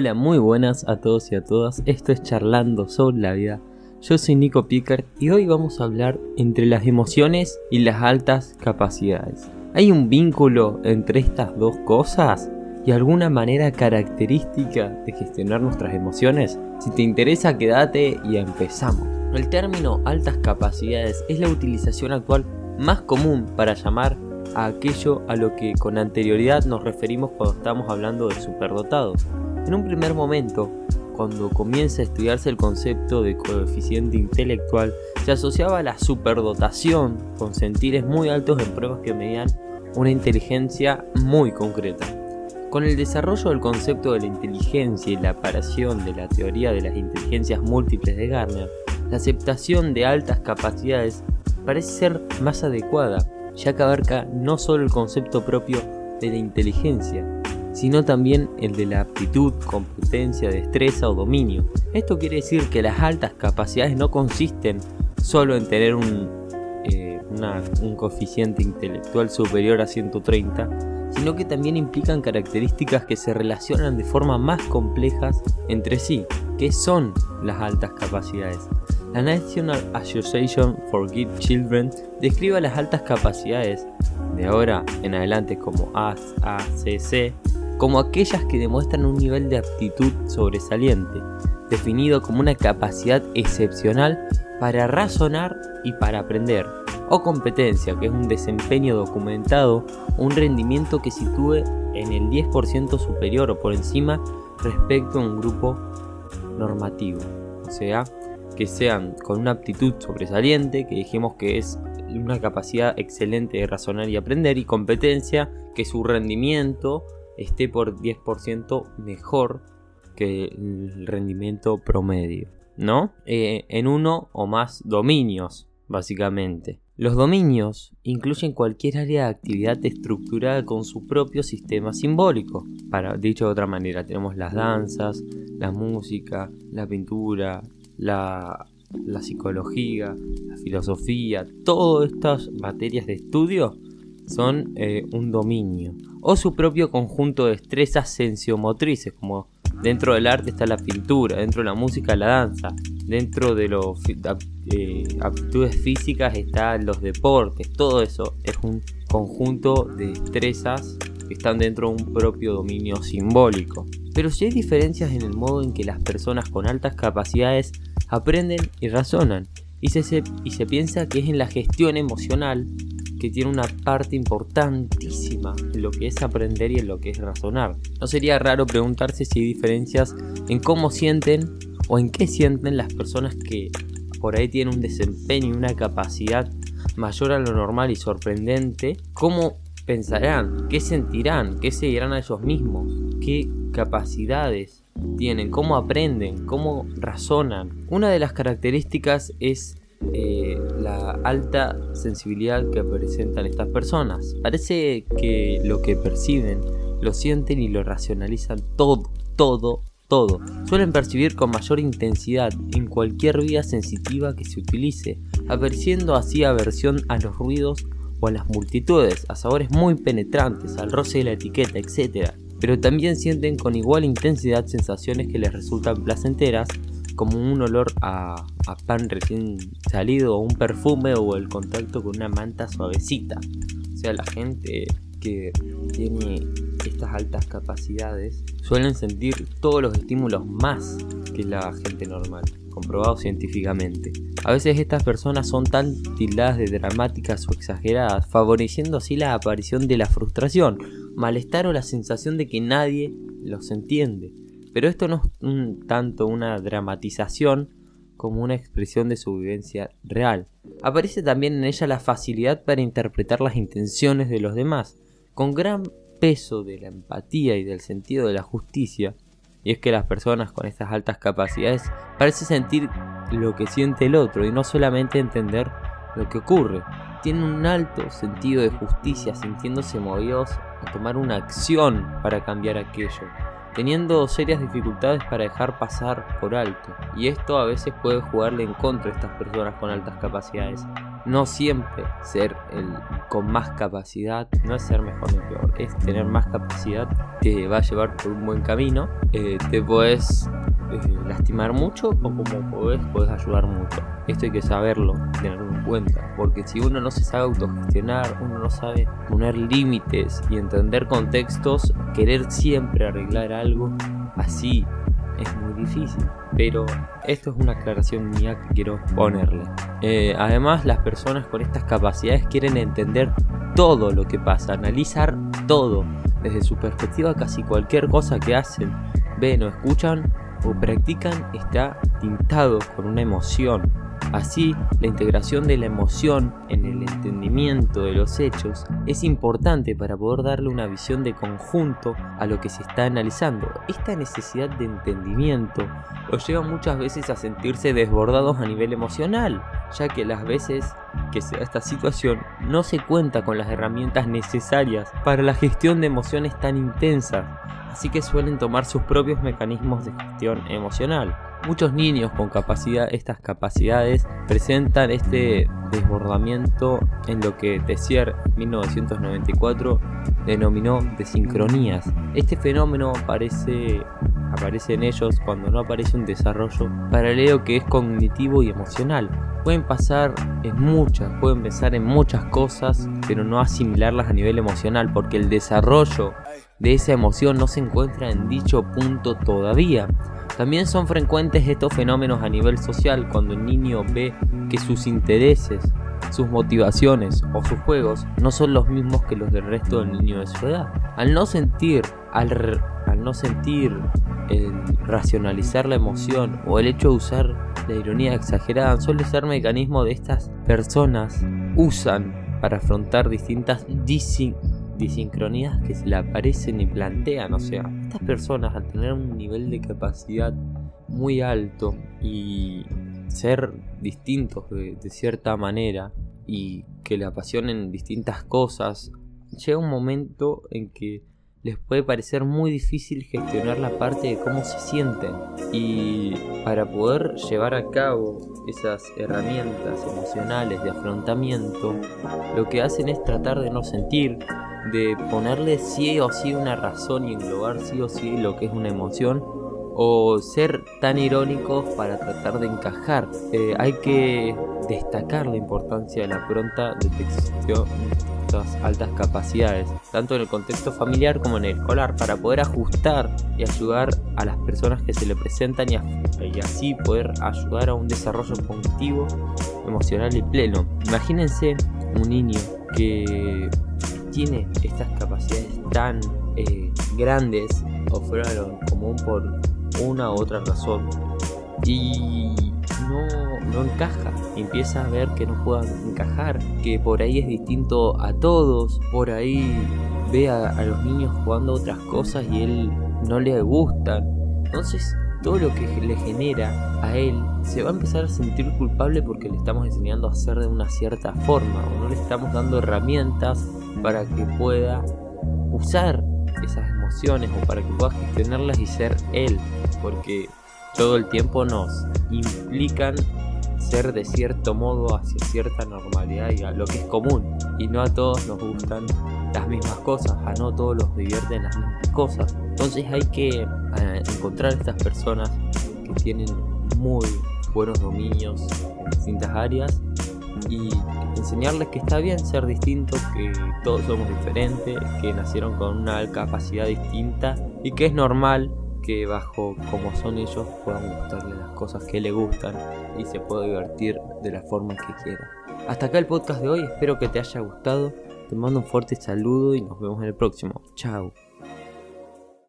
Hola, muy buenas a todos y a todas. Esto es Charlando sobre la vida. Yo soy Nico Pickard y hoy vamos a hablar entre las emociones y las altas capacidades. ¿Hay un vínculo entre estas dos cosas? ¿Y alguna manera característica de gestionar nuestras emociones? Si te interesa, quédate y empezamos. El término altas capacidades es la utilización actual más común para llamar a aquello a lo que con anterioridad nos referimos cuando estamos hablando de superdotados. En un primer momento, cuando comienza a estudiarse el concepto de coeficiente intelectual, se asociaba a la superdotación con sentires muy altos en pruebas que medían una inteligencia muy concreta. Con el desarrollo del concepto de la inteligencia y la aparición de la teoría de las inteligencias múltiples de Garner, la aceptación de altas capacidades parece ser más adecuada, ya que abarca no solo el concepto propio de la inteligencia, sino también el de la aptitud, competencia, destreza o dominio. Esto quiere decir que las altas capacidades no consisten solo en tener un, eh, un coeficiente intelectual superior a 130, sino que también implican características que se relacionan de forma más complejas entre sí. ¿Qué son las altas capacidades? La National Association for Gifted Children describe las altas capacidades de ahora en adelante como ACC como aquellas que demuestran un nivel de aptitud sobresaliente, definido como una capacidad excepcional para razonar y para aprender, o competencia, que es un desempeño documentado un rendimiento que sitúe en el 10% superior o por encima respecto a un grupo normativo. O sea, que sean con una aptitud sobresaliente, que dijimos que es una capacidad excelente de razonar y aprender, y competencia, que su rendimiento esté por 10% mejor que el rendimiento promedio, ¿no? Eh, en uno o más dominios, básicamente. Los dominios incluyen cualquier área de actividad estructurada con su propio sistema simbólico. Para, dicho de otra manera, tenemos las danzas, la música, la pintura, la, la psicología, la filosofía, todas estas materias de estudio son eh, un dominio o su propio conjunto de destrezas sensiomotrices, como dentro del arte está la pintura, dentro de la música la danza, dentro de las eh, aptitudes físicas están los deportes, todo eso es un conjunto de destrezas que están dentro de un propio dominio simbólico. Pero si hay diferencias en el modo en que las personas con altas capacidades aprenden y razonan, y se, y se piensa que es en la gestión emocional que tiene una parte importantísima en lo que es aprender y en lo que es razonar. No sería raro preguntarse si hay diferencias en cómo sienten o en qué sienten las personas que por ahí tienen un desempeño y una capacidad mayor a lo normal y sorprendente, cómo pensarán, qué sentirán, qué se a ellos mismos, qué capacidades tienen, cómo aprenden, cómo razonan. Una de las características es eh, la alta sensibilidad que presentan estas personas. Parece que lo que perciben, lo sienten y lo racionalizan todo, todo, todo. Suelen percibir con mayor intensidad en cualquier vía sensitiva que se utilice, apareciendo así aversión a los ruidos o a las multitudes, a sabores muy penetrantes, al roce de la etiqueta, etc. Pero también sienten con igual intensidad sensaciones que les resultan placenteras como un olor a, pan recién salido o un perfume o el contacto con una manta suavecita. O sea, la gente que tiene estas altas capacidades suelen sentir todos los estímulos más que la gente normal, comprobado científicamente. A veces estas personas son tan tildadas de dramáticas o exageradas, favoreciendo así la aparición de la frustración, malestar o la sensación de que nadie los entiende. Pero esto no es tanto una dramatización como una expresión de su vivencia real. Aparece también en ella la facilidad para interpretar las intenciones de los demás, con gran peso de la empatía y del sentido de la justicia. Y es que las personas con estas altas capacidades parecen sentir lo que siente el otro y no solamente entender lo que ocurre. Tienen un alto sentido de justicia, sintiéndose movidos a tomar una acción para cambiar aquello teniendo serias dificultades para dejar pasar por alto, y esto a veces puede jugarle en contra a estas personas con altas capacidades. no siempre ser el con más capacidad, no es ser mejor ni peor, es tener más capacidad, te va a llevar por un buen camino, eh, te puedes eh, lastimar mucho o como podés, podés ayudar mucho. Esto hay que saberlo, tenerlo en cuenta, porque si uno no se sabe autogestionar, uno no sabe poner límites y entender contextos, querer siempre arreglar algo así es muy difícil. Pero esto es una aclaración mía que quiero ponerle. Eh, además, las personas con estas capacidades quieren entender todo lo que pasa, analizar todo. Desde su perspectiva, casi cualquier cosa que hacen, ven o escuchan o practican está tintado con una emoción. Así, la integración de la emoción en el entendimiento de los hechos es importante para poder darle una visión de conjunto a lo que se está analizando. Esta necesidad de entendimiento los lleva muchas veces a sentirse desbordados a nivel emocional, ya que las veces que se esta situación no se cuenta con las herramientas necesarias para la gestión de emociones tan intensas, así que suelen tomar sus propios mecanismos de gestión emocional. Muchos niños con estas capacidades presentan este desbordamiento en lo que Tessier en 1994 denominó desincronías. Este fenómeno aparece en ellos cuando no aparece un desarrollo paralelo que es cognitivo y emocional. Pueden pasar en muchas, pueden pensar en muchas cosas, pero no asimilarlas a nivel emocional, porque el desarrollo de esa emoción no se encuentra en dicho punto todavía. También son frecuentes estos fenómenos a nivel social cuando el niño ve que sus intereses, sus motivaciones o sus juegos no son los mismos que los del resto del niño de su edad. Al no sentir, al, no sentir el racionalizar la emoción o el hecho de usar la ironía exagerada suele ser mecanismo de estas personas usan para afrontar distintas disincronías que se le aparecen y plantean. O sea, estas personas al tener un nivel de capacidad muy alto y ser distintos de, de cierta manera y que le apasionen distintas cosas, llega un momento en que les puede parecer muy difícil gestionar la parte de cómo se sienten. Y para poder llevar a cabo esas herramientas emocionales de afrontamiento, lo que hacen es tratar de no sentir, de ponerle sí o sí una razón y englobar sí o sí lo que es una emoción, o ser tan irónicos para tratar de encajar. Eh, hay que destacar la importancia de la pronta detección altas capacidades, tanto en el contexto familiar como en el escolar, para poder ajustar y ayudar a las personas que se le presentan y, y así poder ayudar a un desarrollo cognitivo, emocional y pleno. Imagínense un niño que tiene estas capacidades tan eh, grandes o lo común por una u otra razón y no, no encaja. Empieza a ver que no puedan encajar, que por ahí es distinto a todos, por ahí ve a, los niños jugando otras cosas y él no le gustan. Entonces todo lo que le genera a él se va a empezar a sentir culpable porque le estamos enseñando a hacer de una cierta forma o no le estamos dando herramientas para que pueda usar esas emociones o para que pueda gestionarlas y ser él porque todo el tiempo nos implican ser de cierto modo hacia cierta normalidad y a lo que es común. Y no a todos nos gustan las mismas cosas, a no todos los divierten las mismas cosas. Entonces hay que eh, encontrar estas personas que tienen muy buenos dominios en distintas áreas y enseñarles que está bien ser distinto, que todos somos diferentes, que nacieron con una capacidad distinta y que es normal que bajo como son ellos puedan gustarle las cosas que le gustan y se pueda divertir de la forma que quiera. Hasta acá el podcast de hoy, espero que te haya gustado. Te mando un fuerte saludo y nos vemos en el próximo. Chao.